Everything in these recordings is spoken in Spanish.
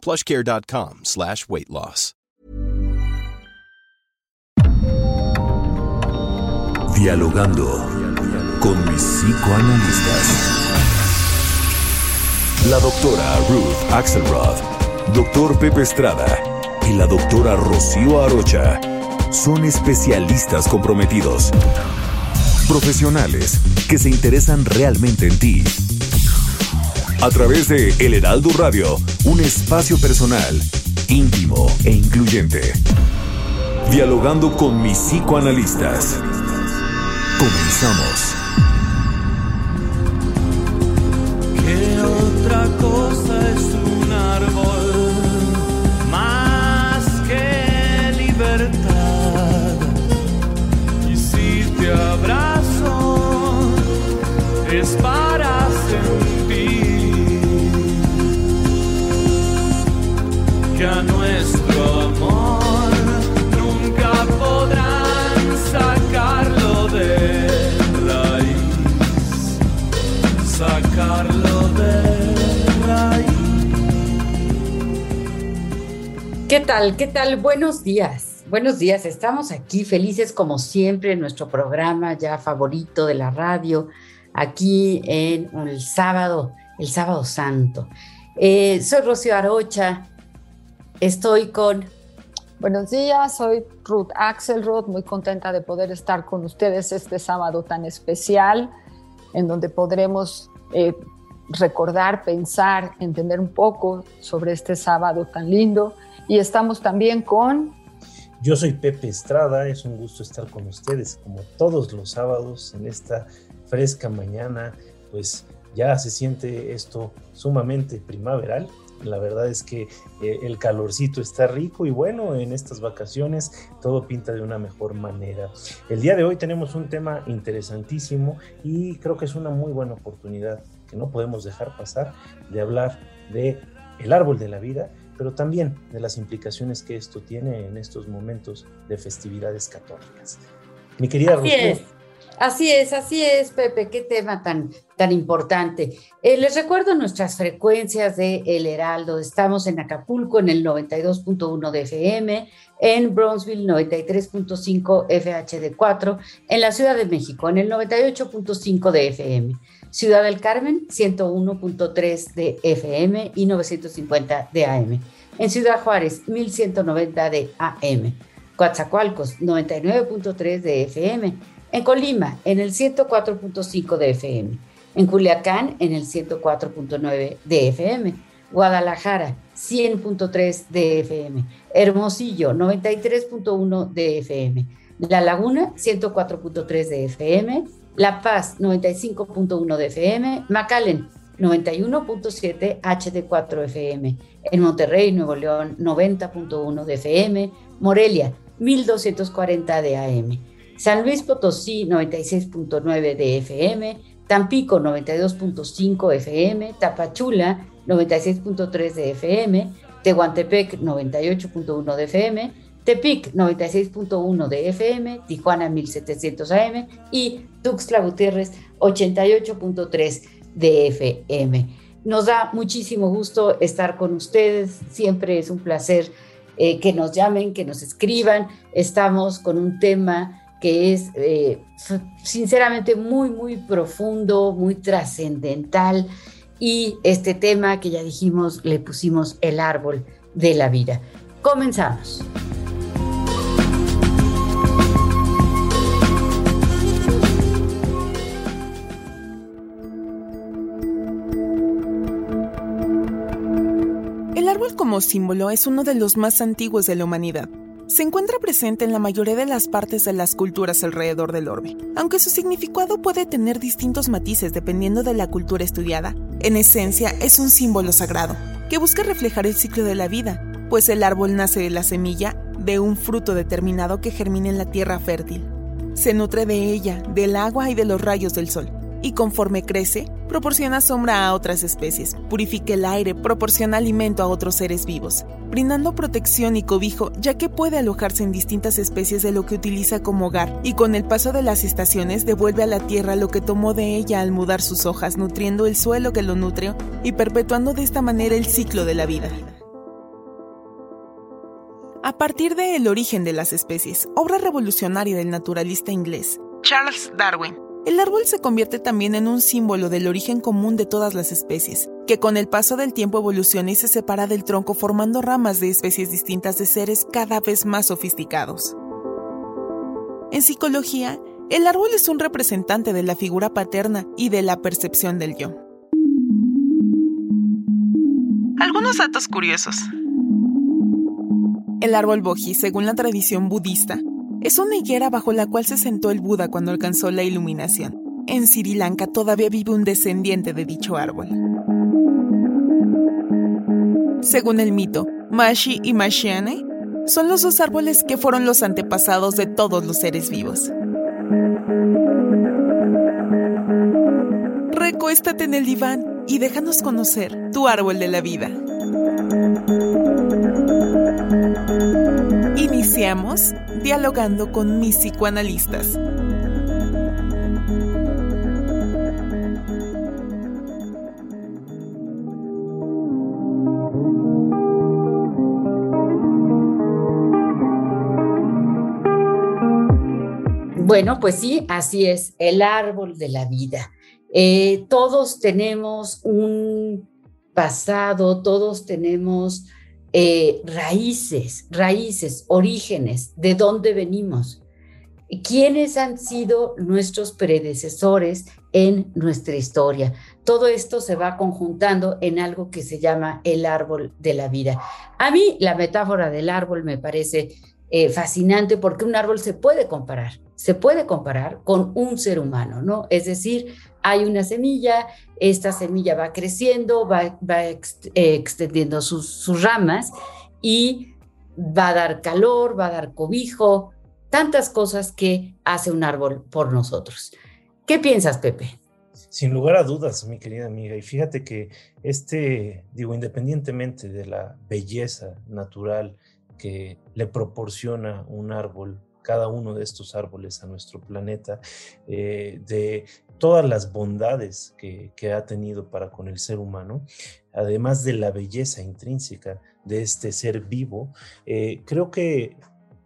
plushcare.com slash weight loss. Dialogando con mis psicoanalistas. La doctora Ruth Axelrod, doctor Pepe Estrada y la doctora Rocío Arocha son especialistas comprometidos. Profesionales que se interesan realmente en ti. A través de El Heraldo Radio, un espacio personal, íntimo e incluyente. Dialogando con mis psicoanalistas. Comenzamos. ¿Qué otra cosa nuestro amor nunca podrán sacarlo de raíz, sacarlo de raíz. ¿Qué tal? ¿Qué tal? Buenos días. Buenos días. Estamos aquí felices como siempre en nuestro programa ya favorito de la radio, aquí en el sábado, el sábado santo. Eh, soy Rocío Arocha. Estoy con Buenos días, soy Ruth Axelrod, muy contenta de poder estar con ustedes este sábado tan especial, en donde podremos eh, recordar, pensar, entender un poco sobre este sábado tan lindo. Y estamos también con... Yo soy Pepe Estrada, es un gusto estar con ustedes como todos los sábados en esta fresca mañana, pues ya se siente esto sumamente primaveral. La verdad es que eh, el calorcito está rico y bueno, en estas vacaciones todo pinta de una mejor manera. El día de hoy tenemos un tema interesantísimo y creo que es una muy buena oportunidad que no podemos dejar pasar de hablar de el árbol de la vida, pero también de las implicaciones que esto tiene en estos momentos de festividades católicas. Mi querida Rocío. Así es, así es, Pepe, qué tema tan, tan importante. Eh, les recuerdo nuestras frecuencias de El Heraldo. Estamos en Acapulco en el 92.1 de FM, en Bronzeville 93.5 FHD4, en la Ciudad de México en el 98.5 de FM, Ciudad del Carmen 101.3 de FM y 950 de AM, en Ciudad Juárez 1190 de AM, Coatzacoalcos 99.3 de FM, en Colima, en el 104.5 de FM. En Culiacán, en el 104.9 de FM. Guadalajara, 100.3 de FM. Hermosillo, 93.1 de FM. La Laguna, 104.3 de FM. La Paz, 95.1 de FM. McAllen, 91.7 HD4 FM. En Monterrey, Nuevo León, 90.1 de FM. Morelia, 1240 de AM. San Luis Potosí 96.9 de FM, Tampico 92.5 FM, Tapachula 96.3 de FM, Tehuantepec 98.1 de FM, Tepic 96.1 de FM, Tijuana 1700 AM y Tuxtla Gutiérrez 88.3 de FM. Nos da muchísimo gusto estar con ustedes, siempre es un placer eh, que nos llamen, que nos escriban. Estamos con un tema que es eh, sinceramente muy, muy profundo, muy trascendental. Y este tema que ya dijimos, le pusimos el árbol de la vida. Comenzamos. El árbol como símbolo es uno de los más antiguos de la humanidad. Se encuentra presente en la mayoría de las partes de las culturas alrededor del orbe, aunque su significado puede tener distintos matices dependiendo de la cultura estudiada. En esencia, es un símbolo sagrado, que busca reflejar el ciclo de la vida, pues el árbol nace de la semilla de un fruto determinado que germina en la tierra fértil. Se nutre de ella, del agua y de los rayos del sol y conforme crece, proporciona sombra a otras especies, purifica el aire, proporciona alimento a otros seres vivos, brindando protección y cobijo ya que puede alojarse en distintas especies de lo que utiliza como hogar y con el paso de las estaciones devuelve a la tierra lo que tomó de ella al mudar sus hojas, nutriendo el suelo que lo nutrió y perpetuando de esta manera el ciclo de la vida. A partir de El origen de las especies, obra revolucionaria del naturalista inglés Charles Darwin, el árbol se convierte también en un símbolo del origen común de todas las especies, que con el paso del tiempo evoluciona y se separa del tronco formando ramas de especies distintas de seres cada vez más sofisticados. En psicología, el árbol es un representante de la figura paterna y de la percepción del yo. Algunos datos curiosos. El árbol boji, según la tradición budista, es una higuera bajo la cual se sentó el Buda cuando alcanzó la iluminación. En Sri Lanka todavía vive un descendiente de dicho árbol. Según el mito, Mashi y Mashiane son los dos árboles que fueron los antepasados de todos los seres vivos. Recuéstate en el diván y déjanos conocer tu árbol de la vida. Iniciamos dialogando con mis psicoanalistas. Bueno, pues sí, así es, el árbol de la vida. Eh, todos tenemos un pasado, todos tenemos eh, raíces, raíces, orígenes, de dónde venimos, quiénes han sido nuestros predecesores en nuestra historia. Todo esto se va conjuntando en algo que se llama el árbol de la vida. A mí la metáfora del árbol me parece eh, fascinante porque un árbol se puede comparar, se puede comparar con un ser humano, ¿no? Es decir, hay una semilla, esta semilla va creciendo, va, eh, extendiendo sus, ramas y va a dar calor, va a dar cobijo, tantas cosas que hace un árbol por nosotros. ¿Qué piensas, Pepe? Sin lugar a dudas, mi querida amiga, y fíjate que este, digo, independientemente de la belleza natural que le proporciona un árbol cada uno de estos árboles a nuestro planeta, eh, de todas las bondades que, ha tenido para con el ser humano, además de la belleza intrínseca de este ser vivo, eh, creo que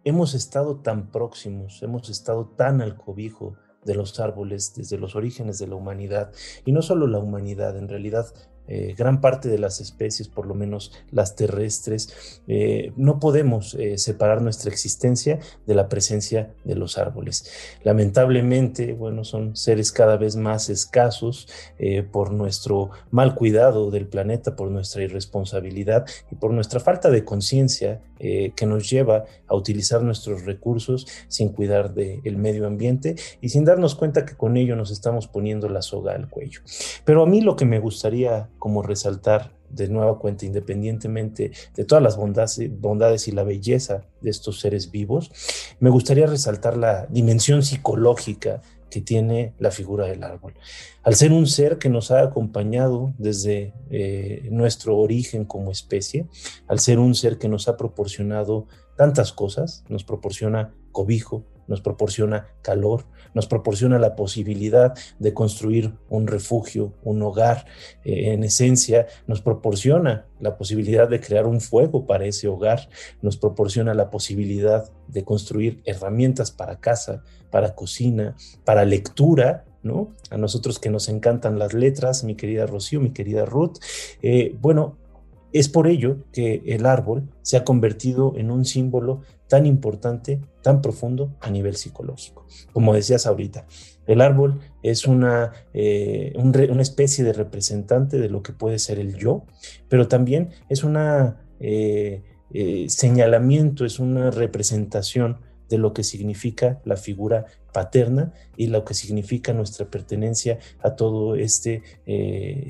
hemos estado tan próximos, hemos estado tan al cobijo de los árboles desde los orígenes de la humanidad, y no solo la humanidad, en realidad eh, gran parte de las especies, por lo menos las terrestres, eh, no podemos eh, separar nuestra existencia de la presencia de los árboles. Lamentablemente, bueno, son seres cada vez más escasos por nuestro mal cuidado del planeta, por nuestra irresponsabilidad y por nuestra falta de conciencia que nos lleva a utilizar nuestros recursos sin cuidar del medio ambiente y sin darnos cuenta que con ello nos estamos poniendo la soga al cuello. Pero a mí lo que me gustaría como resaltar de nueva cuenta, independientemente de todas las bondades, y la belleza de estos seres vivos, me gustaría resaltar la dimensión psicológica que tiene la figura del árbol. Al ser un ser que nos ha acompañado desde eh, nuestro origen como especie, al ser un ser que nos ha proporcionado tantas cosas, nos proporciona cobijo, nos proporciona calor, nos proporciona la posibilidad de construir un refugio, un hogar. Eh, en esencia, nos proporciona la posibilidad de crear un fuego para ese hogar, nos proporciona la posibilidad de construir herramientas para casa, para cocina, para lectura, ¿no? A nosotros que nos encantan las letras, mi querida Rocío, mi querida Ruth. Eh, bueno, es por ello que el árbol se ha convertido en un símbolo tan importante, tan profundo a nivel psicológico. Como decías ahorita, el árbol es una, eh, una especie de representante de lo que puede ser el yo, pero también es un eh, eh, señalamiento, es una representación de lo que significa la figura paterna y lo que significa nuestra pertenencia a todo este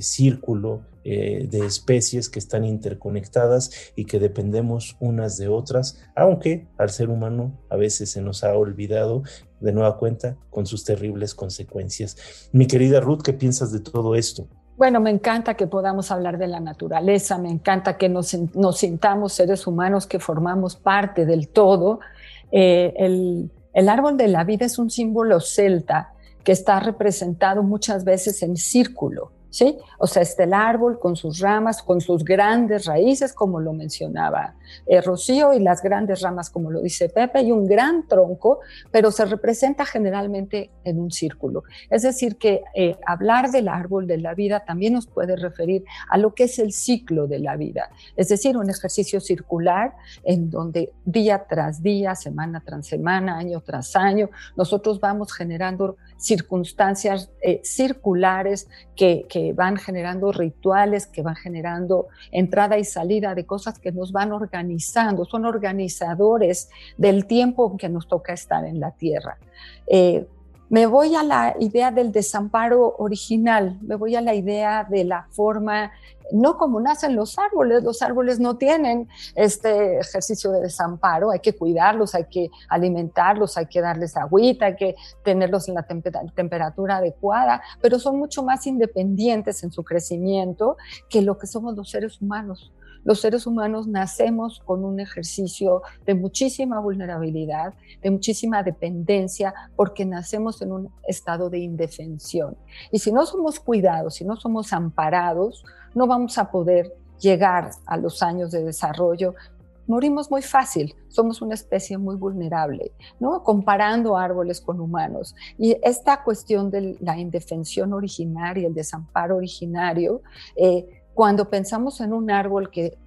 círculo eh, de especies que están interconectadas y que dependemos unas de otras, aunque al ser humano a veces se nos ha olvidado de nueva cuenta con sus terribles consecuencias. Mi querida Ruth, ¿qué piensas de todo esto? Bueno, me encanta que podamos hablar de la naturaleza, me encanta que nos, sintamos seres humanos que formamos parte del todo. Eh, el árbol de la vida es un símbolo celta que está representado muchas veces en círculo. O sea, está el árbol con sus ramas, con sus grandes raíces, como lo mencionaba eh, Rocío, y las grandes ramas, como lo dice Pepe, y un gran tronco, pero se representa generalmente en un círculo. Es decir, que eh, hablar del árbol de la vida también nos puede referir a lo que es el ciclo de la vida, es decir, un ejercicio circular en donde día tras día, semana tras semana, año tras año, nosotros vamos generando circunstancias eh, circulares que, que van generando rituales, que van generando entrada y salida de cosas que nos van organizando, son organizadores del tiempo que nos toca estar en la tierra. Eh, me voy a la idea del desamparo original, me voy a la idea de la forma, no como nacen los árboles, los árboles no tienen este ejercicio de desamparo, hay que cuidarlos, hay que alimentarlos, hay que darles agüita, hay que tenerlos en la temperatura adecuada, pero son mucho más independientes en su crecimiento que lo que somos los seres humanos los seres humanos nacemos con un ejercicio de muchísima vulnerabilidad, de muchísima dependencia, porque nacemos en un estado de indefensión. Y si no somos cuidados, si no somos amparados, no vamos a poder llegar a los años de desarrollo morimos muy fácil, somos una especie muy vulnerable, ¿no? Comparando árboles con humanos. Y esta cuestión de la indefensión originaria, el desamparo originario, eh, cuando pensamos en un árbol que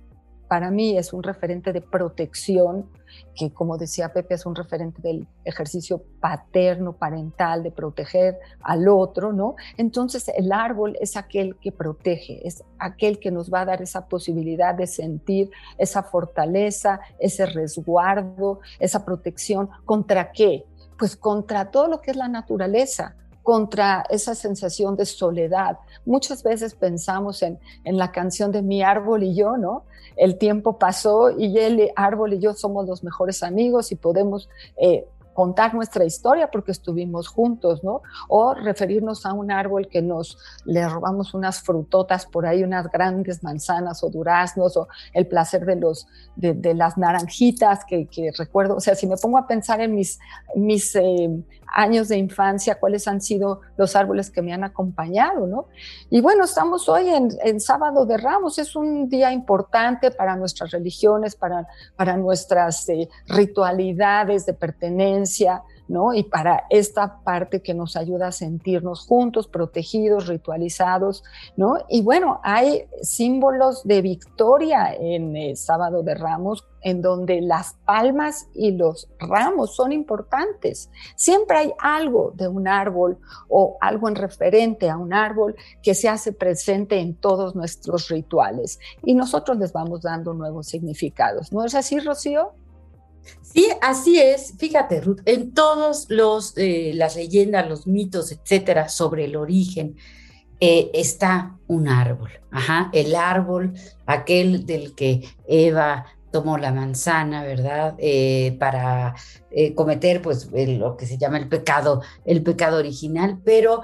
para mí es un referente de protección, que como decía Pepe es un referente del ejercicio paterno, parental, de proteger al otro, ¿no? Entonces el árbol es aquel que protege, es aquel que nos va a dar esa posibilidad de sentir esa fortaleza, ese resguardo, esa protección. ¿Contra qué? Pues contra todo lo que es la naturaleza, contra esa sensación de soledad. Muchas veces pensamos en, en, la canción de Mi árbol y yo, ¿no? El tiempo pasó y el árbol y yo somos los mejores amigos y podemos eh, contar nuestra historia porque estuvimos juntos, ¿no? O referirnos a un árbol que nos le robamos unas frutotas por ahí, unas grandes manzanas o duraznos, o el placer de, los, de, las naranjitas que, recuerdo. O sea, si me pongo a pensar en mis, mis eh, años de infancia, cuáles han sido los árboles que me han acompañado, ¿no? Y bueno, estamos hoy en, Sábado de Ramos, es un día importante para nuestras religiones, para, para nuestras eh, ritualidades de pertenencia, ¿no? Y para esta parte que nos ayuda a sentirnos juntos, protegidos, ritualizados, ¿no? Y bueno, hay símbolos de victoria en el Sábado de Ramos, en donde las palmas y los ramos son importantes. Siempre hay algo de un árbol o algo en referente a un árbol que se hace presente en todos nuestros rituales y nosotros les vamos dando nuevos significados. ¿No es así, Rocío? Sí, así es. Fíjate, Ruth, en todos los eh, las leyendas, los mitos, etcétera, sobre el origen eh, está un árbol. Ajá, el árbol, aquel del que Eva tomó la manzana, ¿verdad? Eh, para cometer, pues, lo que se llama el pecado, el pecado original. Pero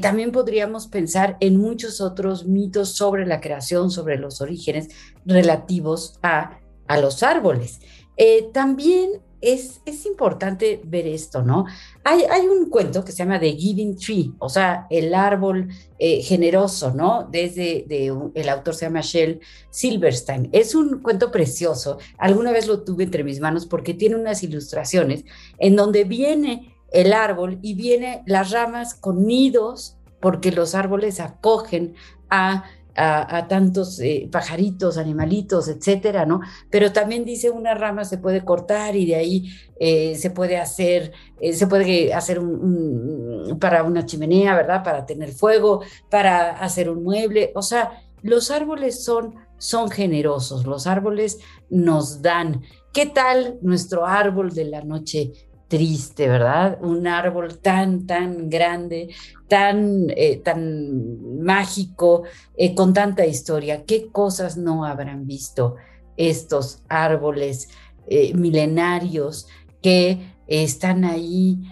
también podríamos pensar en muchos otros mitos sobre la creación, sobre los orígenes relativos a, a los árboles. Eh, también es, es, importante ver esto, ¿no? Hay, hay, un cuento que se llama The Giving Tree, o sea, el árbol eh, generoso, ¿no? Desde de, el autor se llama Shell Silverstein. Es un cuento precioso. Alguna vez lo tuve entre mis manos porque tiene unas ilustraciones en donde viene el árbol y viene las ramas con nidos porque los árboles acogen a a, tantos eh, pajaritos, animalitos, etcétera, ¿no? Pero también dice una rama se puede cortar y de ahí eh, se puede hacer, eh, se puede hacer un, para una chimenea, ¿verdad? Para tener fuego, para hacer un mueble, o sea, los árboles son, son generosos, los árboles nos dan. ¿Qué tal nuestro árbol de la noche triste, ¿verdad? Un árbol tan, tan grande, tan, eh, tan mágico, eh, con tanta historia. ¿Qué cosas no habrán visto estos árboles eh, milenarios que están ahí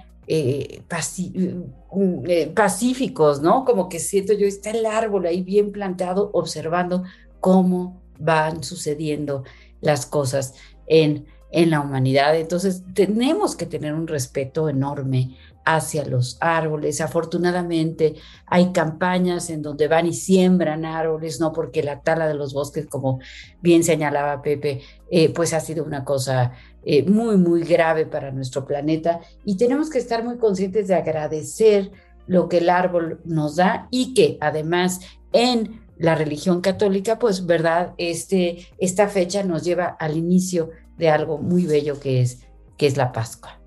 pacíficos, ¿no? Como que siento yo, está el árbol ahí bien plantado, observando cómo van sucediendo las cosas en en la humanidad. Entonces tenemos que tener un respeto enorme hacia los árboles. Afortunadamente hay campañas en donde van y siembran árboles, no porque la tala de los bosques, como bien señalaba Pepe, eh, pues ha sido una cosa eh, muy, muy grave para nuestro planeta y tenemos que estar muy conscientes de agradecer lo que el árbol nos da y que además en la religión católica, pues, ¿verdad? Este, esta fecha nos lleva al inicio de algo muy bello que es, que es la Pascua.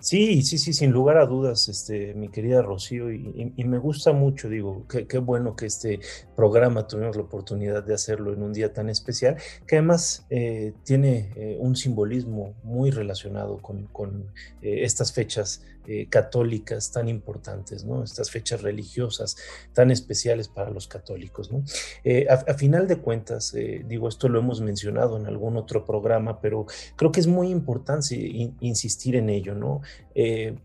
Sí, sí, sí, sin lugar a dudas, este, mi querida Rocío, y, me gusta mucho, digo, qué bueno que este programa tuvimos la oportunidad de hacerlo en un día tan especial, que además eh, tiene eh, un simbolismo muy relacionado con, eh, estas fechas católicas tan importantes, ¿no? Estas fechas religiosas tan especiales para los católicos, ¿no? A, final de cuentas, digo, esto lo hemos mencionado en algún otro programa, pero creo que es muy importante insistir en ello, ¿no?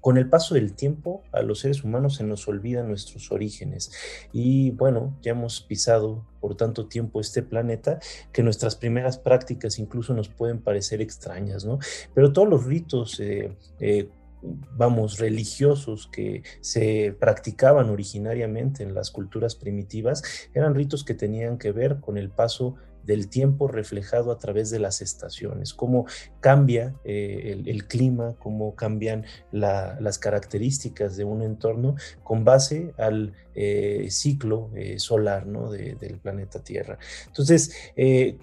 con el paso del tiempo, a los seres humanos se nos olvidan nuestros orígenes y bueno, ya hemos pisado por tanto tiempo este planeta que nuestras primeras prácticas incluso nos pueden parecer extrañas, ¿no? Pero todos los ritos, eh, eh, vamos, religiosos que se practicaban originariamente en las culturas primitivas eran ritos que tenían que ver con el paso del tiempo reflejado a través de las estaciones, cómo cambia eh, el, clima, cómo cambian las características de un entorno con base al eh, ciclo eh, solar ¿no? del planeta Tierra. Entonces,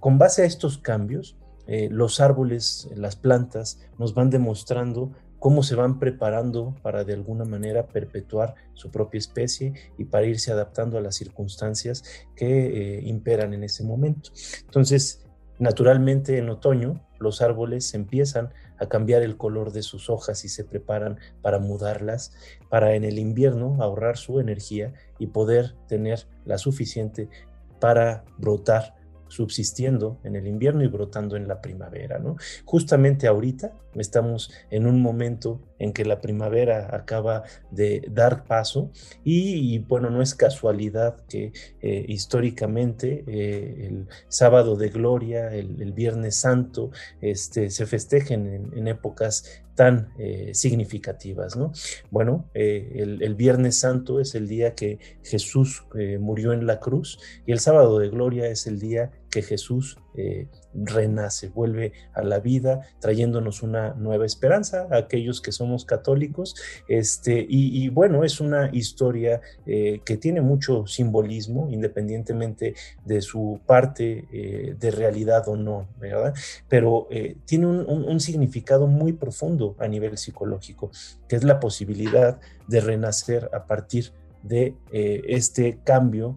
con base a estos cambios, los árboles, las plantas nos van demostrando cómo se van preparando para de alguna manera perpetuar su propia especie y para irse adaptando a las circunstancias que eh, imperan en ese momento. Entonces, naturalmente en otoño los árboles empiezan a cambiar el color de sus hojas y se preparan para mudarlas, para en el invierno ahorrar su energía y poder tener la suficiente para brotar subsistiendo en el invierno y brotando en la primavera, ¿no? Justamente ahorita estamos en un momento en que la primavera acaba de dar paso y, bueno, no es casualidad que eh, históricamente eh, el sábado de gloria, el, viernes santo, este, se festejen en, épocas tan eh, significativas, ¿no? Bueno, el, el, Viernes Santo es el día que Jesús murió en la cruz y el sábado de gloria es el día que Jesús renace, vuelve a la vida, trayéndonos una nueva esperanza a aquellos que somos católicos. Este, y, bueno, es una historia eh, que tiene mucho simbolismo, independientemente de su parte eh, de realidad o no, ¿verdad? Pero eh, tiene un significado muy profundo a nivel psicológico, que es la posibilidad de renacer a partir de este cambio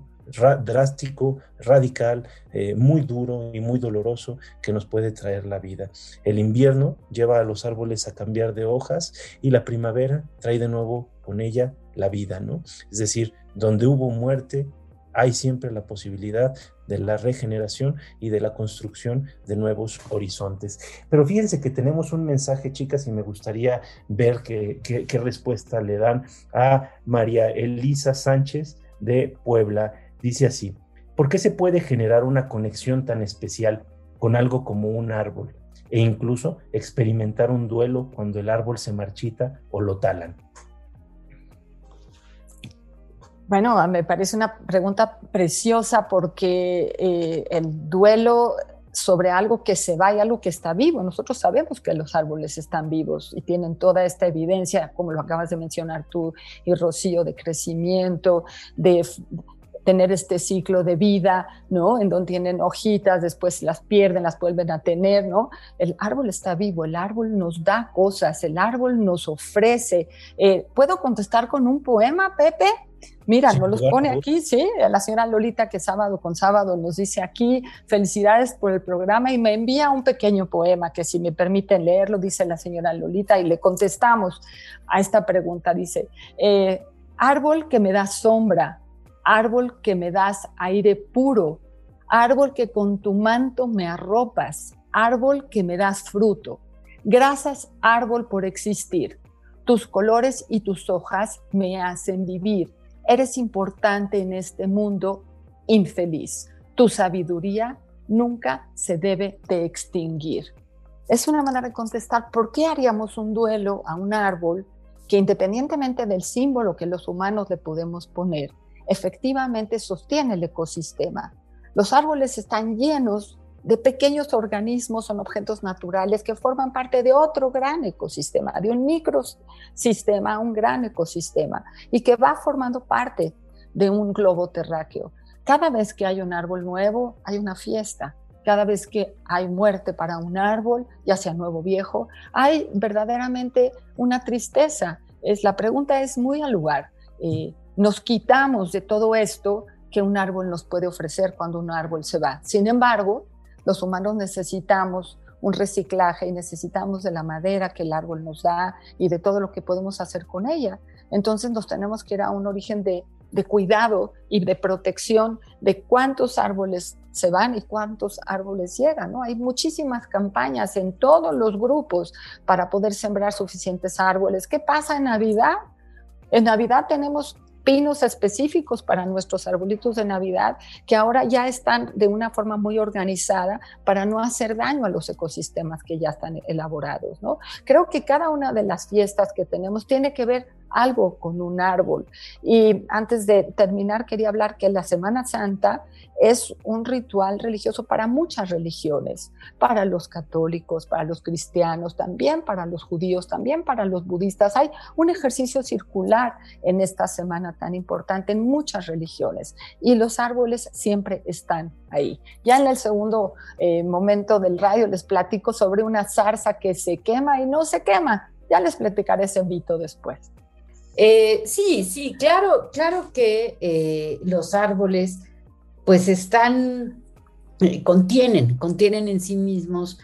drástico, radical, eh, muy duro y muy doloroso que nos puede traer la vida. El invierno lleva a los árboles a cambiar de hojas y la primavera trae de nuevo con ella la vida, ¿no? Es decir, donde hubo muerte, hay siempre la posibilidad de la regeneración y de la construcción de nuevos horizontes. Pero fíjense que tenemos un mensaje, chicas, y me gustaría ver qué, qué respuesta le dan a María Elisa Sánchez de Puebla. Dice así, ¿por qué se puede generar una conexión tan especial con algo como un árbol e incluso experimentar un duelo cuando el árbol se marchita o lo talan? Bueno, me parece una pregunta preciosa porque eh, el duelo sobre algo que se va y algo que está vivo. Nosotros sabemos que los árboles están vivos y tienen toda esta evidencia, como lo acabas de mencionar tú y Rocío, de crecimiento, de tener este ciclo de vida, ¿no? En donde tienen hojitas, después las pierden, las vuelven a tener, ¿no? El árbol está vivo, el árbol nos da cosas, el árbol nos ofrece. Eh, ¿Puedo contestar con un poema, Pepe? Mira, nos los pone aquí, sí, la señora Lolita que sábado con sábado nos dice aquí, felicidades por el programa y me envía un pequeño poema que si me permiten leerlo, dice la señora Lolita, y le contestamos a esta pregunta, dice, eh, árbol que me da sombra, árbol que me das aire puro, árbol que con tu manto me arropas, árbol que me das fruto. Gracias, árbol, por existir. Tus colores y tus hojas me hacen vivir. Eres importante en este mundo infeliz. Tu sabiduría nunca se debe de extinguir. Es una manera de contestar, ¿por qué haríamos un duelo a un árbol que independientemente del símbolo que los humanos le podemos poner, efectivamente sostiene el ecosistema? Los árboles están llenos de pequeños organismos, son objetos naturales que forman parte de otro gran ecosistema, de un microsistema, un gran ecosistema, y que va formando parte de un globo terráqueo. Cada vez que hay un árbol nuevo, hay una fiesta. Cada vez que hay muerte para un árbol, ya sea nuevo o viejo, hay verdaderamente una tristeza. Es, la pregunta es muy al lugar. Eh, nos quitamos de todo esto que un árbol nos puede ofrecer cuando un árbol se va. Sin embargo, los humanos necesitamos un reciclaje y necesitamos de la madera que el árbol nos da y de todo lo que podemos hacer con ella. Entonces nos tenemos que ir a un origen de, cuidado y de protección de cuántos árboles se van y cuántos árboles llegan. Hay muchísimas campañas en todos los grupos para poder sembrar suficientes árboles. ¿Qué pasa en Navidad? En Navidad tenemos pinos específicos para nuestros arbolitos de Navidad que ahora ya están de una forma muy organizada para no hacer daño a los ecosistemas que ya están elaborados. ¿no? Creo que cada una de las fiestas que tenemos tiene que ver algo con un árbol. Y antes de terminar, quería hablar que la Semana Santa es un ritual religioso para muchas religiones, para los católicos, para los cristianos, también para los judíos, también para los budistas. Hay un ejercicio circular en esta semana tan importante en muchas religiones y los árboles siempre están ahí. Ya en el segundo eh, momento del radio les platico sobre una zarza que se quema y no se quema. Ya les platicaré ese mito después. Eh, sí, sí, claro, claro que eh, los árboles pues están, eh, contienen, contienen en sí mismos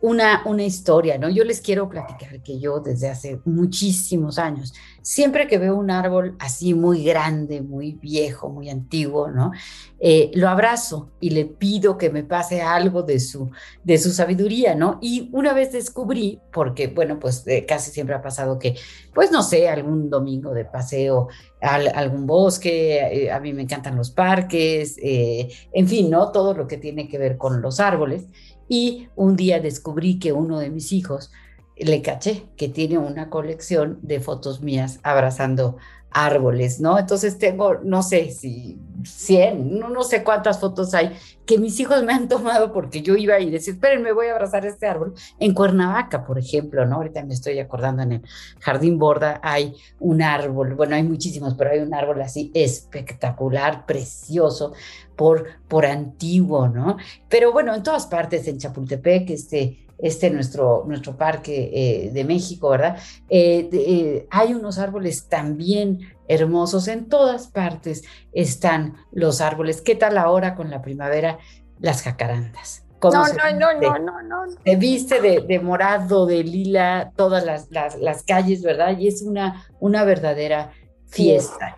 una, una historia, ¿no? Yo les quiero platicar que yo desde hace muchísimos años, siempre que veo un árbol así muy grande, muy viejo, muy antiguo, ¿no? Eh, lo abrazo y le pido que me pase algo de su, de su sabiduría, ¿no? Y una vez descubrí, porque, bueno, pues eh, casi siempre ha pasado que, pues no sé, algún domingo de paseo, al, algún bosque, eh, a mí me encantan los parques, en fin, ¿no? Todo lo que tiene que ver con los árboles. Y un día descubrí que uno de mis hijos le caché que tiene una colección de fotos mías abrazando árboles, ¿no? Entonces tengo, no sé si 100, no, no, sé cuántas fotos hay que mis hijos me han tomado porque yo iba y decía, esperen, me voy a abrazar este árbol. En Cuernavaca, por ejemplo, ¿no? Ahorita me estoy acordando en el Jardín Borda hay un árbol, bueno, hay muchísimos, pero hay un árbol así espectacular, precioso, por, por antiguo, ¿no? Pero bueno, en todas partes, en Chapultepec, este este nuestro, nuestro parque eh, de México, ¿verdad? Eh, eh, hay unos árboles también hermosos, en todas partes están los árboles. ¿Qué tal ahora con la primavera? Las jacarandas. No, no, no, no, no, no, Se viste de, morado, de lila, todas las, las, calles, ¿verdad? Y es una, una verdadera fiesta.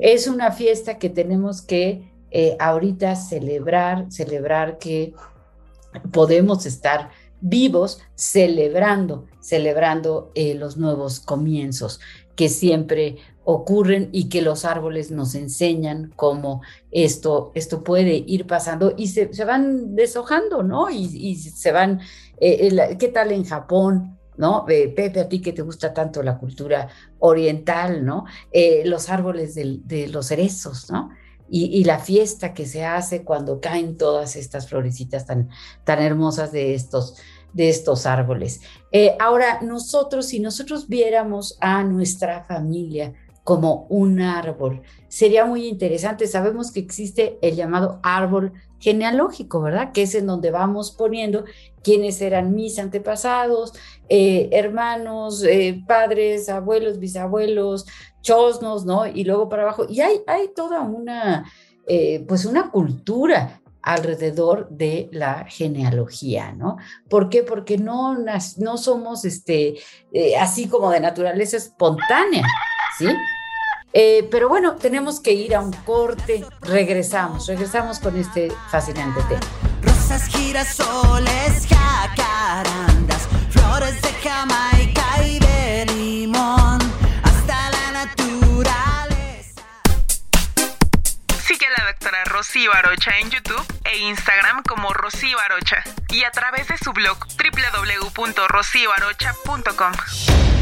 Es una fiesta que tenemos que ahorita celebrar, celebrar que podemos estar vivos celebrando, celebrando eh, los nuevos comienzos que siempre ocurren y que los árboles nos enseñan cómo esto, esto puede ir pasando y se, van deshojando, ¿no? Y, se van, eh, ¿qué tal en Japón? ¿No? Pepe, a ti que te gusta tanto la cultura oriental, ¿no? Eh, los árboles de los cerezos, ¿no? Y, la fiesta que se hace cuando caen todas estas florecitas tan, tan hermosas de estos, de estos árboles. Eh, ahora, nosotros, si nosotros viéramos a nuestra familia como un árbol, sería muy interesante. Sabemos que existe el llamado árbol genealógico, ¿verdad? Que es en donde vamos poniendo quiénes eran mis antepasados, eh, hermanos, eh, padres, abuelos, bisabuelos, chosnos, ¿no? Y luego para abajo. Y hay, hay toda una, eh, pues una cultura alrededor de la genealogía, ¿no? ¿Por qué? Porque no, no somos este, así como de naturaleza espontánea, ¿sí? Pero bueno, tenemos que ir a un corte. Regresamos, regresamos con este fascinante tema. Rosas, girasoles, jacarandas, flores de Jamaica y de limón, hasta la naturaleza. Sigue a la doctora Rocío Arocha en YouTube e Instagram como Rocío Arocha y a través de su blog www.rocioarocha.com.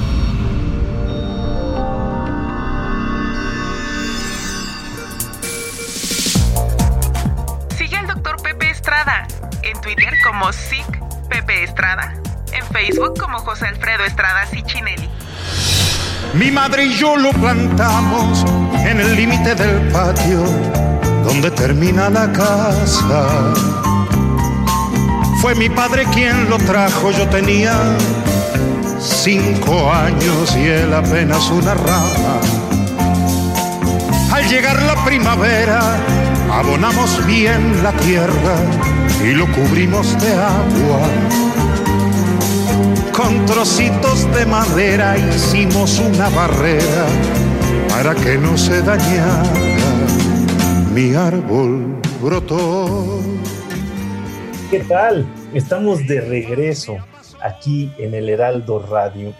Estrada, en Facebook como José Alfredo Estrada Ciccinelli. Mi madre y yo lo plantamos en el límite del patio donde termina la casa. Fue mi padre quien lo trajo, yo tenía cinco años y él apenas una rama. Al llegar la primavera, abonamos bien la tierra y lo cubrimos de agua. Con trocitos de madera hicimos una barrera para que no se dañara. Mi árbol brotó. ¿Qué tal? Estamos de regreso aquí en el Heraldo Radio.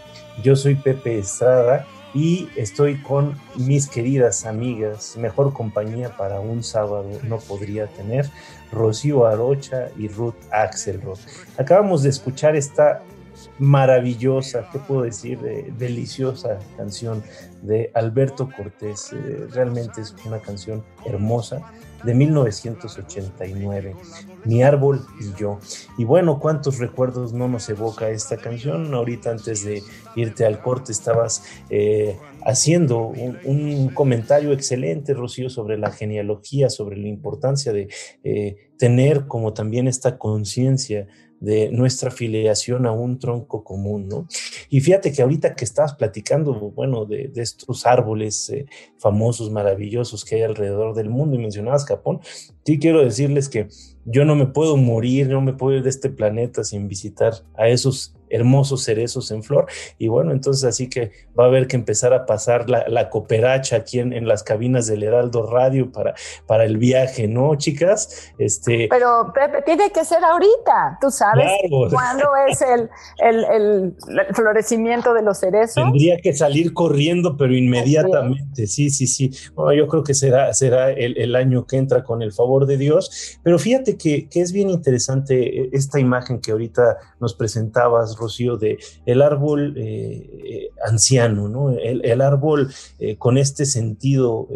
Yo soy Pepe Estrada y estoy con mis queridas amigas, mejor compañía para un sábado no podría tener, Rocío Arocha y Ruth Axelrod. Acabamos de escuchar esta maravillosa, ¿qué puedo decir? deliciosa canción de Alberto Cortés. Eh, realmente es una canción hermosa de 1989, Mi árbol y yo. Y bueno, ¿cuántos recuerdos no nos evoca esta canción? Ahorita antes de irte al corte estabas eh, haciendo un, comentario excelente, Rocío, sobre la genealogía, sobre la importancia de eh, tener como también esta conciencia de nuestra afiliación a un tronco común, ¿no? Y fíjate que ahorita que estabas platicando, bueno, de, estos árboles eh, famosos, maravillosos que hay alrededor del mundo y mencionabas Japón, sí quiero decirles que yo no me puedo morir, no me puedo ir de este planeta sin visitar a esos hermosos cerezos en flor. Y bueno, entonces así que va a haber que empezar a pasar la, cooperacha aquí en, las cabinas del Heraldo Radio para, para el viaje, ¿no, chicas? Este, Pero Pepe, tiene que ser ahorita, tú sabes cuándo es el, el, florecimiento de los cerezos. Tendría que salir corriendo, pero inmediatamente, sí, sí, sí. Bueno, yo creo que será, será el, el año que entra con el favor de Dios. Pero fíjate que, que es bien interesante esta imagen que ahorita nos presentabas, Rocío, de el árbol eh, eh, anciano, ¿no? El, árbol eh, con este sentido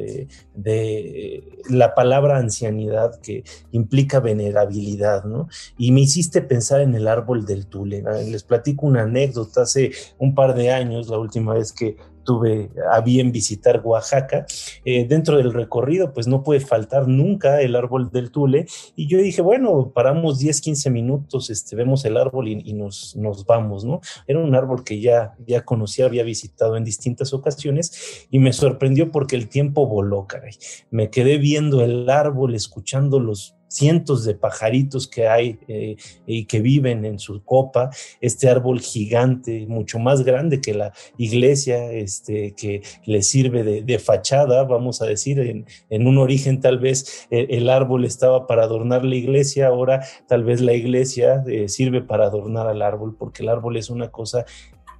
de la palabra ancianidad que implica venerabilidad, ¿no? Y me hiciste pensar en el árbol del Tule. Les platico una anécdota. Hace un par de años, la última vez que tuve a bien visitar Oaxaca. Eh, dentro del recorrido, pues no puede faltar nunca el árbol del Tule. Y yo dije, bueno, paramos 10, 15 minutos, este, vemos el árbol y, nos, nos vamos, ¿no? Era un árbol que ya, ya conocía, había visitado en distintas ocasiones y me sorprendió porque el tiempo voló, caray. Me quedé viendo el árbol, escuchando los cientos de pajaritos que hay eh, y que viven en su copa, este árbol gigante, mucho más grande que la iglesia, este, que le sirve de, fachada, vamos a decir, en, un origen tal vez eh, el árbol estaba para adornar la iglesia, ahora tal vez la iglesia eh, sirve para adornar al árbol, porque el árbol es una cosa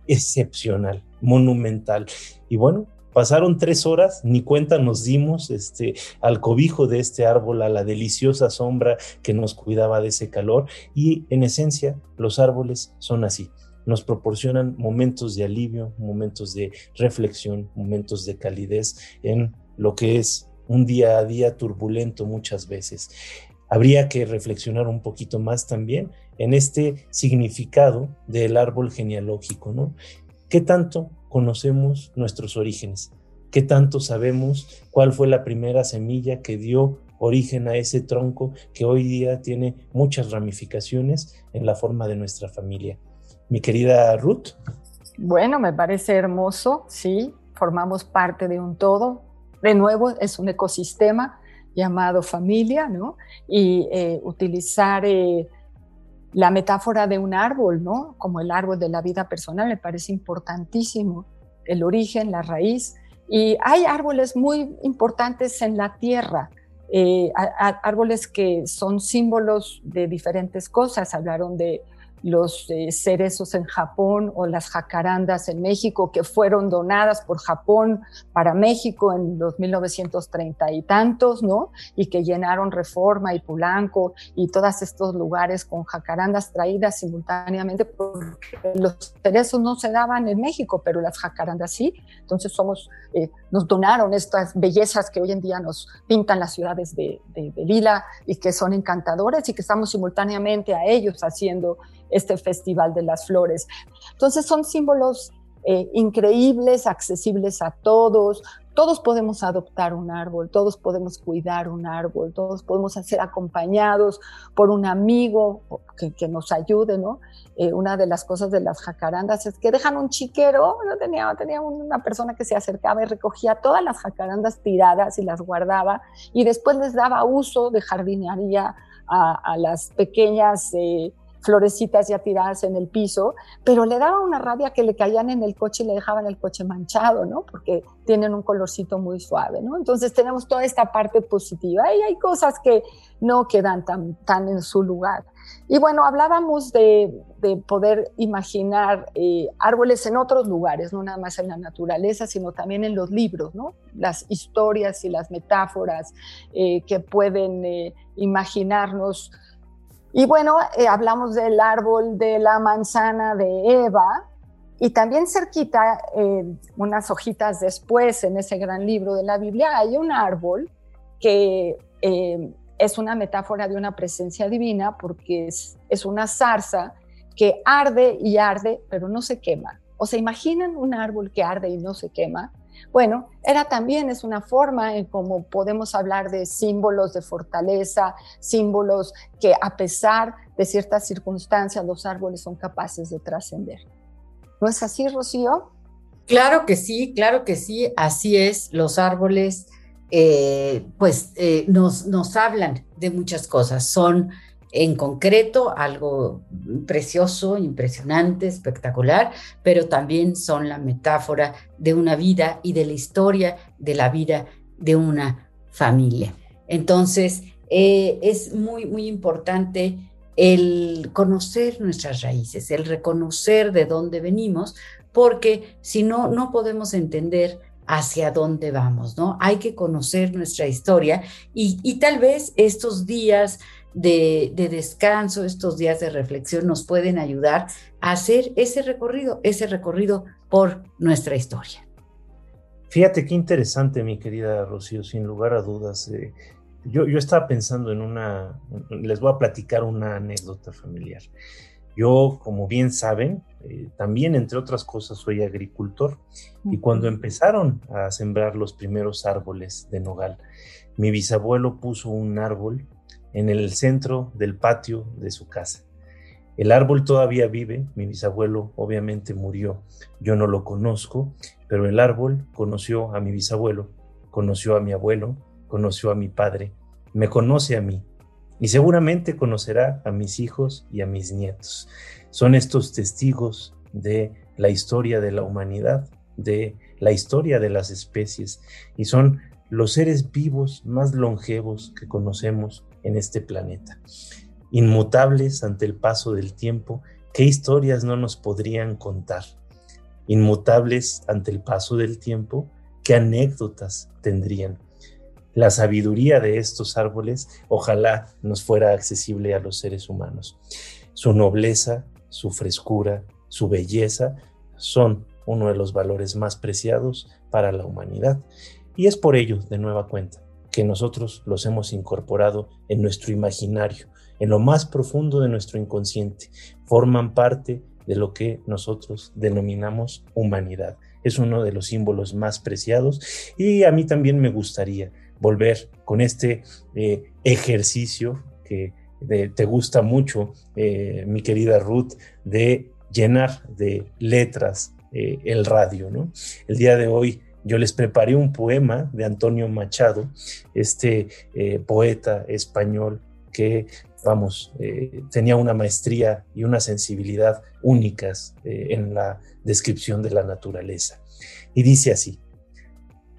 excepcional, monumental. Y bueno, Pasaron tres horas, ni cuenta nos dimos este, al cobijo de este árbol, a la deliciosa sombra que nos cuidaba de ese calor. Y en esencia, los árboles son así. nos proporcionan momentos de alivio, momentos de reflexión, momentos de calidez en lo que es un día a día turbulento muchas veces. Habría que reflexionar un poquito más también en este significado del árbol genealógico, ¿no? ¿Qué tanto conocemos nuestros orígenes? ¿Qué tanto sabemos cuál fue la primera semilla que dio origen a ese tronco que hoy día tiene muchas ramificaciones en la forma de nuestra familia? Mi querida Ruth. Bueno, me parece hermoso, sí, formamos parte de un todo. De nuevo, es un ecosistema llamado familia, ¿no? Y eh, utilizar eh, la metáfora de un árbol, ¿no? Como el árbol de la vida personal, me parece importantísimo. El origen, la raíz. Y hay árboles muy importantes en la tierra, eh, árboles que son símbolos de diferentes cosas. Hablaron de los eh, cerezos en Japón o las jacarandas en México, que fueron donadas por Japón para México en los 1930 y tantos, ¿no? Y que llenaron Reforma y Pulanco y todos estos lugares con jacarandas traídas simultáneamente, porque los cerezos no se daban en México, pero las jacarandas sí. Entonces somos, eh, nos donaron estas bellezas que hoy en día nos pintan las ciudades de, de, de lila y que son encantadores y que estamos simultáneamente a ellos haciendo este Festival de las Flores. Entonces son símbolos eh, increíbles, accesibles a todos. Todos podemos adoptar un árbol, todos podemos cuidar un árbol, todos podemos ser acompañados por un amigo que, nos ayude, ¿no? Eh, una de las cosas de las jacarandas es que dejan un chiquero, ¿no? tenía, tenía una persona que se acercaba y recogía todas las jacarandas tiradas y las guardaba y después les daba uso de jardinería a, las pequeñas... Eh, florecitas ya tiradas en el piso, pero le daba una rabia que le caían en el coche y le dejaban el coche manchado, ¿no? Porque tienen un colorcito muy suave, ¿no? Entonces tenemos toda esta parte positiva y hay cosas que no quedan tan, tan en su lugar. Y bueno, hablábamos de, de poder imaginar eh, árboles en otros lugares, no nada más en la naturaleza, sino también en los libros, ¿no? Las historias y las metáforas eh, que pueden eh, imaginarnos y bueno, eh, hablamos del árbol de la manzana de Eva y también cerquita, eh, unas hojitas después en ese gran libro de la Biblia, hay un árbol que eh, es una metáfora de una presencia divina porque es, es una zarza que arde y arde, pero no se quema. O se imaginan un árbol que arde y no se quema. Bueno, era también es una forma en cómo podemos hablar de símbolos de fortaleza, símbolos que a pesar de ciertas circunstancias los árboles son capaces de trascender. ¿No es así, Rocío? Claro que sí, claro que sí, así es. Los árboles, eh, pues, eh, nos, nos hablan de muchas cosas. Son en concreto algo precioso, impresionante, espectacular, pero también son la metáfora de una vida y de la historia de la vida de una familia. Entonces, eh, es muy, muy importante el conocer nuestras raíces, el reconocer de dónde venimos, porque si no, no podemos entender hacia dónde vamos, ¿no? Hay que conocer nuestra historia y, y tal vez estos días de, descanso, estos días de reflexión nos pueden ayudar a hacer ese recorrido, ese recorrido por nuestra historia. Fíjate qué interesante, mi querida Rocío, sin lugar a dudas. Eh, yo, yo, estaba pensando en una, les voy a platicar una anécdota familiar. Yo, como bien saben, eh, también, entre otras cosas, soy agricultor. Y cuando empezaron a sembrar los primeros árboles de nogal, mi bisabuelo puso un árbol en el centro del patio de su casa. El árbol todavía vive, mi bisabuelo obviamente murió, yo no lo conozco, pero el árbol conoció a mi bisabuelo, conoció a mi abuelo, conoció a mi padre, me conoce a mí y seguramente conocerá a mis hijos y a mis nietos. Son estos testigos de la historia de la humanidad, de la historia de las especies y son los seres vivos más longevos que conocemos en este planeta. Inmutables ante el paso del tiempo, ¿qué historias no nos podrían contar? Inmutables ante el paso del tiempo, ¿qué anécdotas tendrían? La sabiduría de estos árboles ojalá nos fuera accesible a los seres humanos. Su nobleza, su frescura, su belleza, son uno de los valores más preciados para la humanidad. Y es por ello, de nueva cuenta, que nosotros los hemos incorporado en nuestro imaginario, en lo más profundo de nuestro inconsciente. Forman parte de lo que nosotros denominamos humanidad. Es uno de los símbolos más preciados y a mí también me gustaría volver con este eh, ejercicio que te gusta mucho, eh, mi querida Ruth, de llenar de letras eh, el radio. ¿no? El día de hoy yo les preparé un poema de Antonio Machado, este poeta español que vamos, eh, tenía una maestría y una sensibilidad únicas eh, en la descripción de la naturaleza. Y dice así,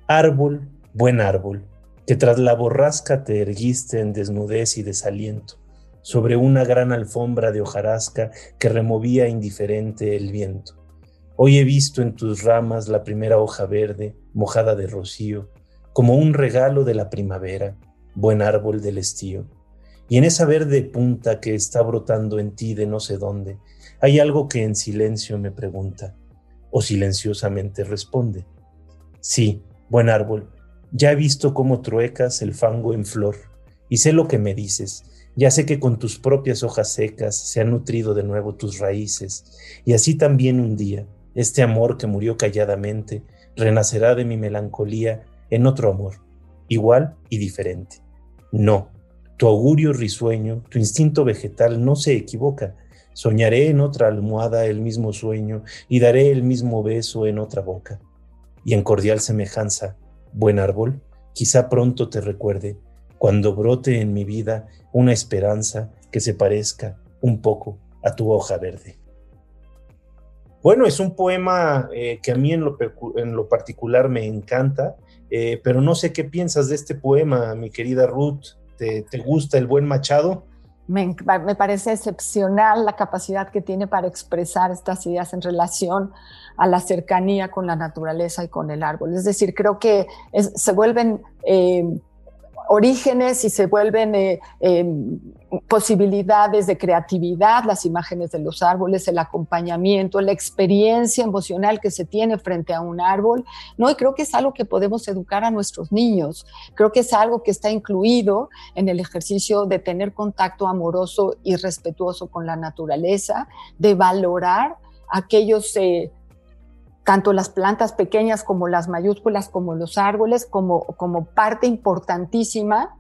árbol, buen árbol, que tras la borrasca te erguiste en desnudez y desaliento, sobre una gran alfombra de hojarasca que removía indiferente el viento. Hoy he visto en tus ramas la primera hoja verde, mojada de rocío, como un regalo de la primavera, buen árbol del estío y en esa verde punta que está brotando en ti de no sé dónde, hay algo que en silencio me pregunta, o silenciosamente responde. Sí, buen árbol, ya he visto cómo truecas el fango en flor, y sé lo que me dices, ya sé que con tus propias hojas secas se han nutrido de nuevo tus raíces, y así también un día, este amor que murió calladamente, renacerá de mi melancolía en otro amor, igual y diferente. No, tu augurio risueño, tu instinto vegetal no se equivoca. Soñaré en otra almohada el mismo sueño y daré el mismo beso en otra boca. Y en cordial semejanza, buen árbol, quizá pronto te recuerde, cuando brote en mi vida una esperanza que se parezca un poco a tu hoja verde. Bueno, es un poema eh, que a mí en lo, en lo particular me encanta, eh, pero no sé qué piensas de este poema, mi querida Ruth. ¿Te, gusta el buen Machado? Me, parece excepcional la capacidad que tiene para expresar estas ideas en relación a la cercanía con la naturaleza y con el árbol. Es decir, creo que se vuelven eh, orígenes y se vuelven eh, em, posibilidades de creatividad, las imágenes de los árboles, el acompañamiento, la experiencia emocional que se tiene frente a un árbol, ¿no? Y creo que es algo que podemos educar a nuestros niños. Creo que es algo que está incluido en el ejercicio de tener contacto amoroso y respetuoso con la naturaleza, de valorar aquellos eh, tanto las plantas pequeñas como las mayúsculas, como los árboles, como, como parte importantísima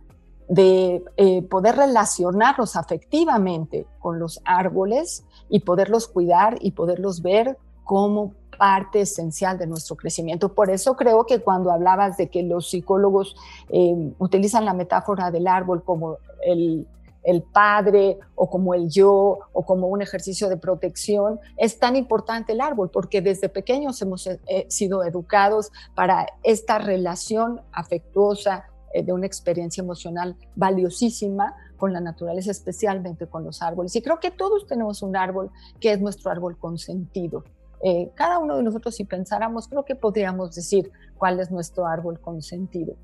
de eh, poder relacionarnos afectivamente con los árboles y poderlos cuidar y poderlos ver como parte esencial de nuestro crecimiento. Por eso creo que cuando hablabas de que los psicólogos eh, utilizan la metáfora del árbol como el, el padre o como el yo o como un ejercicio de protección, es tan importante el árbol porque desde pequeños hemos eh, eh, sido educados para esta relación afectuosa eh, de una experiencia emocional valiosísima con la naturaleza, especialmente con los árboles. Y creo que todos tenemos un árbol que es nuestro árbol consentido. cada uno de nosotros, si pensáramos, creo que podríamos decir cuál es nuestro árbol consentido.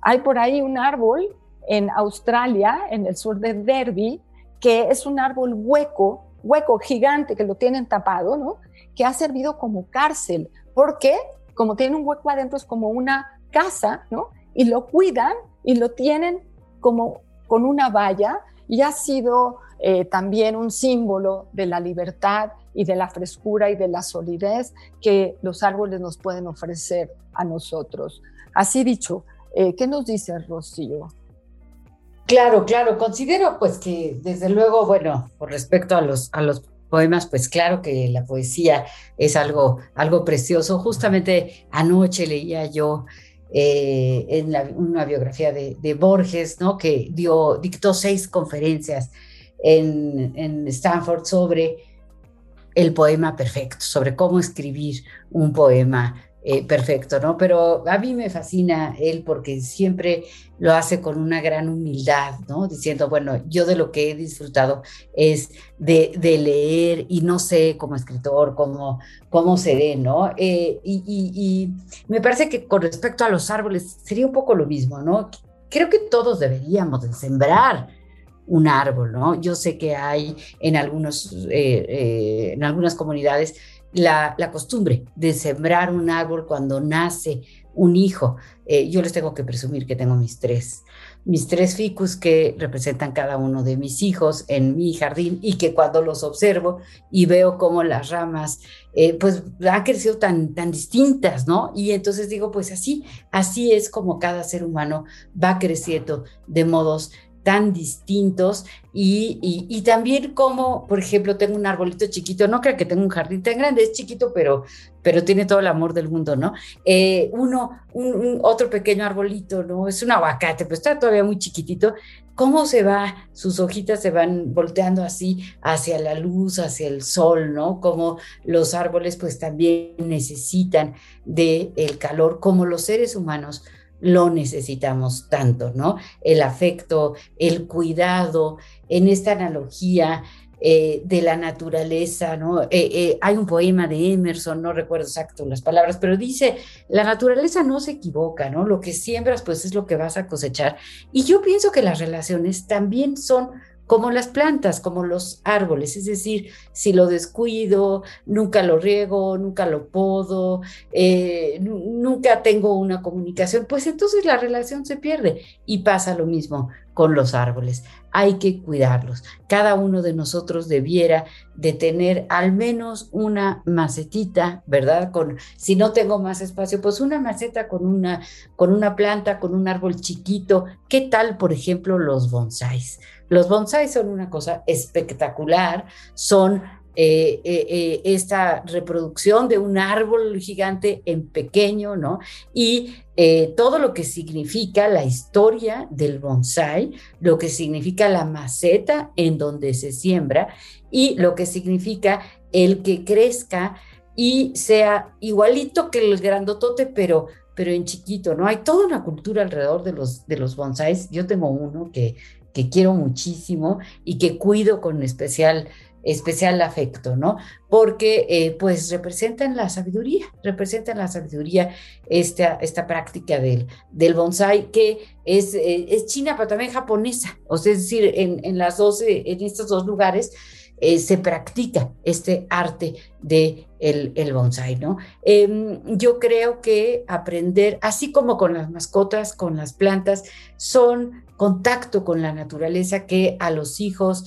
hay por ahí un árbol en Australia, en el sur de Derby, que es un árbol hueco, hueco gigante que lo tienen tapado, ¿no? Que ha servido como cárcel, porque como tiene un hueco adentro es como una casa, ¿no? Y lo cuidan y lo tienen como con una valla y ha sido eh, también un símbolo de la libertad y de la frescura y de la solidez que los árboles nos pueden ofrecer a nosotros. Así dicho, eh, ¿qué nos dice Rocío? Claro, claro, considero pues que desde luego, bueno, con respecto a los, a los poemas, pues claro que la poesía es algo, algo precioso. Justamente anoche leía yo eh, en una biografía de, Borges, ¿no? Que dio, dictó seis conferencias en, en Stanford sobre el poema perfecto, sobre cómo escribir un poema eh, perfecto, ¿no? Pero a mí me fascina él porque siempre lo hace con una gran humildad, ¿no? Diciendo, bueno, yo de lo que he disfrutado es de, leer y no sé como escritor cómo, cómo seré, ¿no? Eh, y, me parece que con respecto a los árboles sería un poco lo mismo, ¿no? Creo que todos deberíamos de sembrar un árbol, ¿no? Yo sé que hay en, algunos, eh, en algunas comunidades la, costumbre de sembrar un árbol cuando nace un hijo. Eh, yo les tengo que presumir que tengo mis tres, mis tres ficus que representan cada uno de mis hijos en mi jardín y que cuando los observo y veo cómo las ramas pues han crecido tan, tan distintas, ¿no? Y entonces digo, pues así, así es como cada ser humano va creciendo de modos tan distintos y, también como, por ejemplo, tengo un arbolito chiquito, no creo que tenga un jardín tan grande, es chiquito, pero, pero tiene todo el amor del mundo, ¿no? Eh, uno, un, otro pequeño arbolito, ¿no? Es un aguacate, pero está todavía muy chiquitito. ¿Cómo se va? Sus hojitas se van volteando así hacia la luz, hacia el sol, ¿no? Como los árboles pues también necesitan del el calor, como los seres humanos lo necesitamos tanto, ¿no? El afecto, el cuidado, en esta analogía eh, de la naturaleza, ¿no? Eh, eh, hay un poema de Emerson, no recuerdo exacto las palabras, pero dice, la naturaleza no se equivoca, ¿no? Lo que siembras, pues es lo que vas a cosechar. Y yo pienso que las relaciones también son como las plantas, como los árboles, es decir, si lo descuido, nunca lo riego, nunca lo podo, eh, nunca tengo una comunicación, pues entonces la relación se pierde y pasa lo mismo con los árboles. Hay que cuidarlos. Cada uno de nosotros debiera de tener al menos una macetita, ¿verdad? Con si no tengo más espacio, pues una maceta con una con una planta, con un árbol chiquito. ¿Qué tal, por ejemplo, los bonsáis? Los bonsáis son una cosa espectacular, son eh, eh, eh, esta reproducción de un árbol gigante en pequeño, ¿no? Y todo lo que significa la historia del bonsai, lo que significa la maceta en donde se siembra y lo que significa el que crezca y sea igualito que el grandotote, pero pero en chiquito, ¿no? Hay toda una cultura alrededor de los, de los bonsáis. Yo tengo uno que que quiero muchísimo y que cuido con especial especial afecto, ¿no? Porque eh, pues representan la sabiduría, representan la sabiduría esta, esta práctica del, del bonsai que es, eh, es china pero también japonesa, o sea, es decir, en, en, las dos, en estos dos lugares eh, se practica este arte de el, el bonsai, ¿no? Em, yo creo que aprender, así como con las mascotas, con las plantas, son contacto con la naturaleza que a los hijos,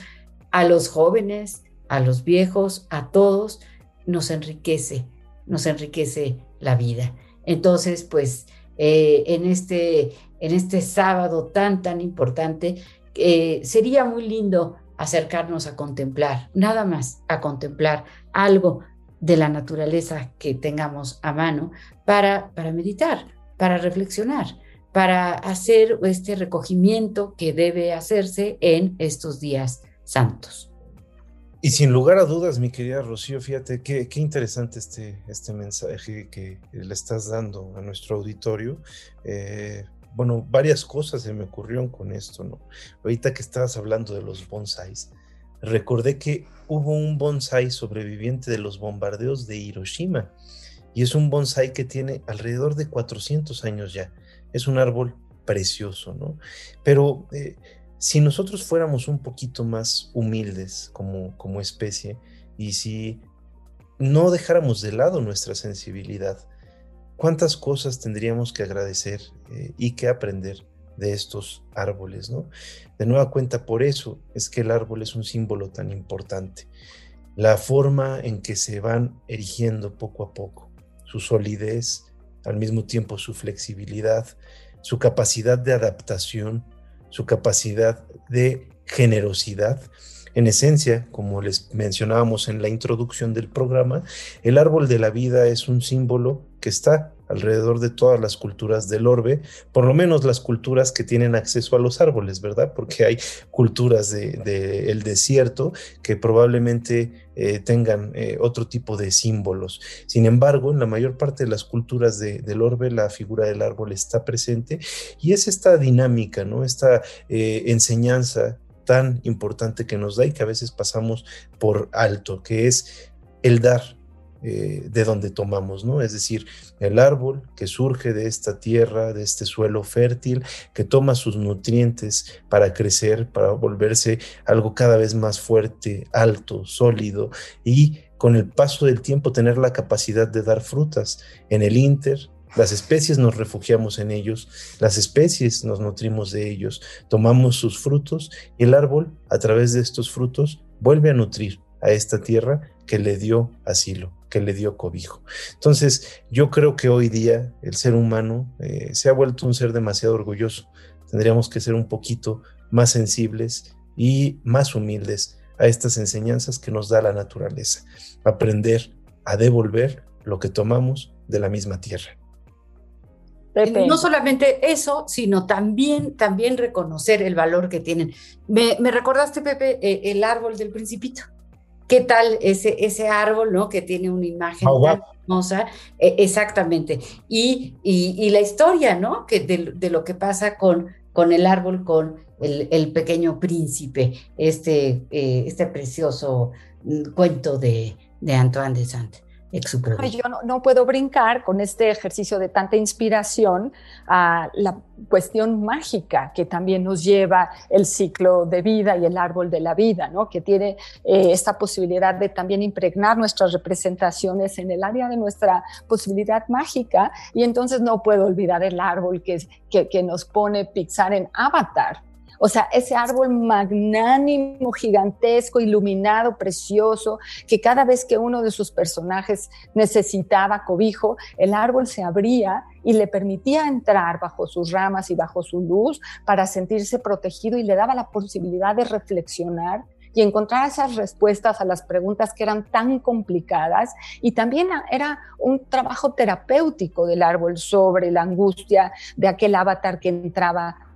a los jóvenes, a los viejos, a todos, nos enriquece, nos enriquece la vida. Entonces, pues, eh, en, este, en este sábado tan, tan importante, eh, sería muy lindo acercarnos a contemplar, nada más a contemplar algo de la naturaleza que tengamos a mano para, para meditar, para reflexionar para hacer este recogimiento que debe hacerse en estos días santos. Y sin lugar a dudas, mi querida Rocío, fíjate qué, qué interesante este, este mensaje que le estás dando a nuestro auditorio. Eh, bueno, varias cosas se me ocurrieron con esto, ¿no? Ahorita que estabas hablando de los bonsáis, recordé que hubo un bonsai sobreviviente de los bombardeos de Hiroshima y es un bonsai que tiene alrededor de 400 años ya es un árbol precioso, ¿no? Pero eh, si nosotros fuéramos un poquito más humildes como, como especie y si no dejáramos de lado nuestra sensibilidad, ¿cuántas cosas tendríamos que agradecer eh, y que aprender de estos árboles, ¿no? De nueva cuenta, por eso es que el árbol es un símbolo tan importante. La forma en que se van erigiendo poco a poco, su solidez, al mismo tiempo su flexibilidad, su capacidad de adaptación, su capacidad de generosidad. En esencia, como les mencionábamos en la introducción del programa, el árbol de la vida es un símbolo que está alrededor de todas las culturas del orbe, por lo menos las culturas que tienen acceso a los árboles, ¿verdad? Porque hay culturas del de, desierto que probablemente eh, tengan eh, otro tipo de símbolos. Sin embargo, en la mayor parte de las culturas del orbe, la figura del árbol está presente y es esta dinámica, ¿no? Esta eh, enseñanza tan importante que nos da y que a veces pasamos por alto, que es el dar, eh, de donde tomamos, ¿no? Es decir, el árbol que surge de esta tierra, de este suelo fértil, que toma sus nutrientes para crecer, para volverse algo cada vez más fuerte, alto, sólido y con el paso del tiempo tener la capacidad de dar frutas. En el Inter, las especies nos refugiamos en ellos, las especies nos nutrimos de ellos, tomamos sus frutos y el árbol, a través de estos frutos, vuelve a nutrir a esta tierra que le dio asilo que le dio cobijo. Entonces, yo creo que hoy día el ser humano eh, se ha vuelto un ser demasiado orgulloso. Tendríamos que ser un poquito más sensibles y más humildes a estas enseñanzas que nos da la naturaleza. Aprender a devolver lo que tomamos de la misma tierra. No solamente eso, sino también, también reconocer el valor que tienen. Me, recordaste, Pepe, eh, el árbol del principito. ¿Qué tal ese, ese árbol, ¿no? Que tiene una imagen tan hermosa. E, exactamente. Y, y, la historia, ¿no? Que de, lo que pasa con, con el árbol, con el, pequeño príncipe, este, eh, este precioso mm, cuento de, de Antoine de Saint. Yo no, puedo brincar con este ejercicio de tanta inspiración a la cuestión mágica que también nos lleva el ciclo de vida y el árbol de la vida, ¿no? que tiene eh, esta posibilidad de también impregnar nuestras representaciones en el área de nuestra posibilidad mágica. Y entonces no puedo olvidar el árbol que, que, que nos pone Pixar en Avatar. O sea, ese árbol magnánimo, gigantesco, iluminado, precioso, que cada vez que uno de sus personajes necesitaba cobijo, el árbol se abría y le permitía entrar bajo sus ramas y bajo su luz para sentirse protegido y le daba la posibilidad de reflexionar y encontrar esas respuestas a las preguntas que eran tan complicadas. Y también era un trabajo terapéutico del árbol sobre la angustia de aquel avatar que entraba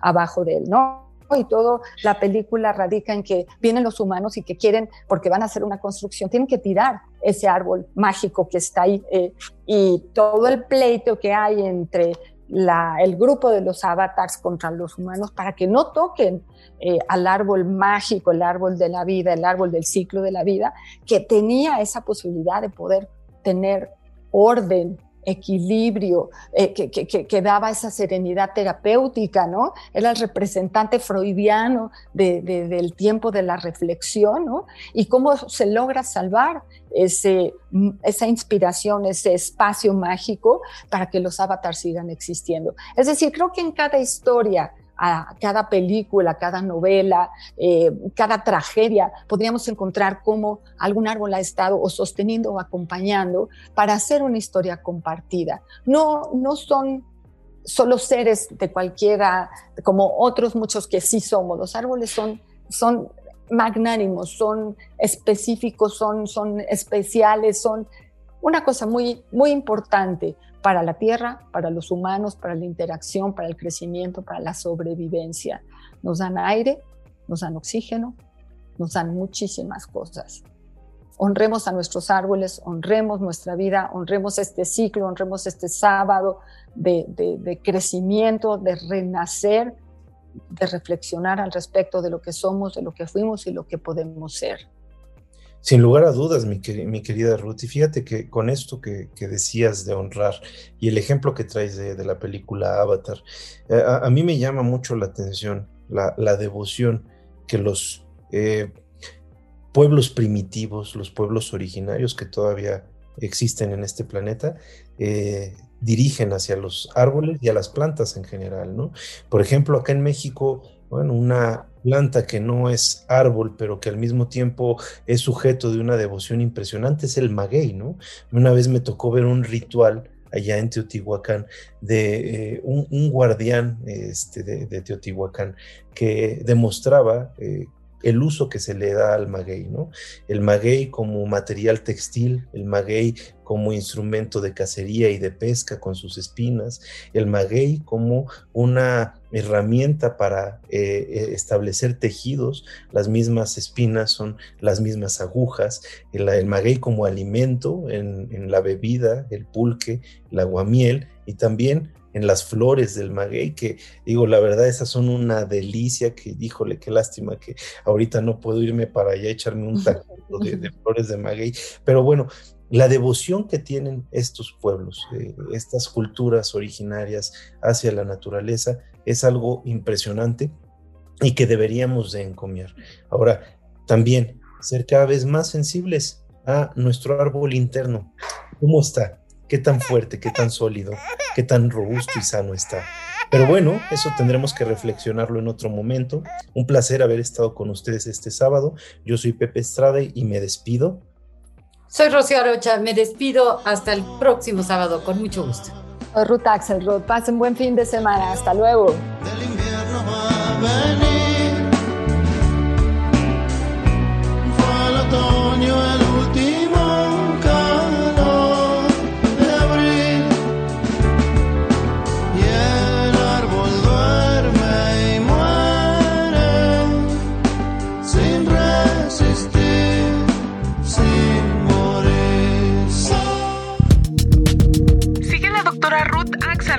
abajo de él, ¿no? y todo la película radica en que vienen los humanos y que quieren, porque van a hacer una construcción, tienen que tirar ese árbol mágico que está ahí eh, y todo el pleito que hay entre el grupo de los avatars contra los humanos para que no toquen eh, al árbol mágico, el árbol de la vida, el árbol del ciclo de la vida, que tenía esa posibilidad de poder tener orden, equilibrio, eh, que, daba esa serenidad terapéutica, ¿no? Era el representante freudiano del tiempo de la reflexión, ¿no? Y cómo se logra salvar ese, esa inspiración, ese espacio mágico para que los avatars sigan existiendo. Es decir, creo que en cada historia a cada película, cada novela, eh, cada tragedia, podríamos encontrar cómo algún árbol ha estado o sosteniendo o acompañando para hacer una historia compartida. No, no son solo seres de cualquiera, como otros muchos que sí somos. Los árboles son, son magnánimos, son específicos, son, son especiales, son una cosa muy, muy importante para la tierra, para los humanos, para la interacción, para el crecimiento, para la sobrevivencia. Nos dan aire, nos dan oxígeno, nos dan muchísimas cosas. Honremos a nuestros árboles, honremos nuestra vida, honremos este ciclo, honremos este sábado de, de crecimiento, de renacer, de reflexionar al respecto de lo que somos, de lo que fuimos y lo que podemos ser. Sin lugar a dudas, mi, querida Ruth, y fíjate que con esto que, decías de honrar y el ejemplo que traes de, la película Avatar, eh, a, mí me llama mucho la atención la, devoción que los eh, pueblos primitivos, los pueblos originarios que todavía existen en este planeta, eh, dirigen hacia los árboles y a las plantas en general, ¿no? Por ejemplo, acá en México, bueno, una, planta que no es árbol, pero que al mismo tiempo es sujeto de una devoción impresionante, es el maguey, ¿no? Una vez me tocó ver un ritual allá en Teotihuacán de eh, un, guardián este, de, Teotihuacán que demostraba eh, el uso que se le da al maguey, ¿no? El maguey como material textil, el maguey como instrumento de cacería y de pesca con sus espinas, el maguey como una herramienta para eh, eh, establecer tejidos, las mismas espinas son las mismas agujas, el, maguey como alimento en, en, la bebida, el pulque, el aguamiel y también en las flores del maguey, que digo, la verdad, esas son una delicia, que híjole, qué lástima que ahorita no puedo irme para allá a echarme un de, de flores de maguey, pero bueno, la devoción que tienen estos pueblos, eh, estas culturas originarias hacia la naturaleza, es algo impresionante y que deberíamos de encomiar. Ahora, también ser cada vez más sensibles a nuestro árbol interno. ¿Cómo está? ¿Qué tan fuerte, qué tan sólido, qué tan robusto y sano está? Pero bueno, eso tendremos que reflexionarlo en otro momento. Un placer haber estado con ustedes este sábado. Yo soy Pepe Estrada y me despido. Soy Rocío Arocha, me despido hasta el próximo sábado, con mucho gusto. Ruth Axelrod, pasen buen fin de semana, hasta luego.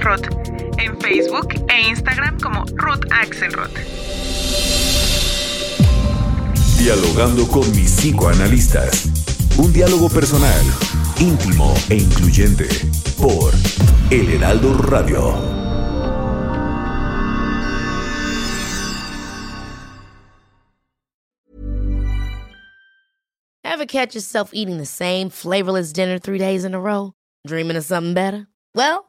En Facebook e Instagram como Ruth Axelrod. Dialogando con mis psicoanalistas. Un diálogo personal, íntimo e incluyente por El Heraldo Radio. Ever catch yourself eating the same flavorless dinner three days in a row? Dreaming of something better? Well,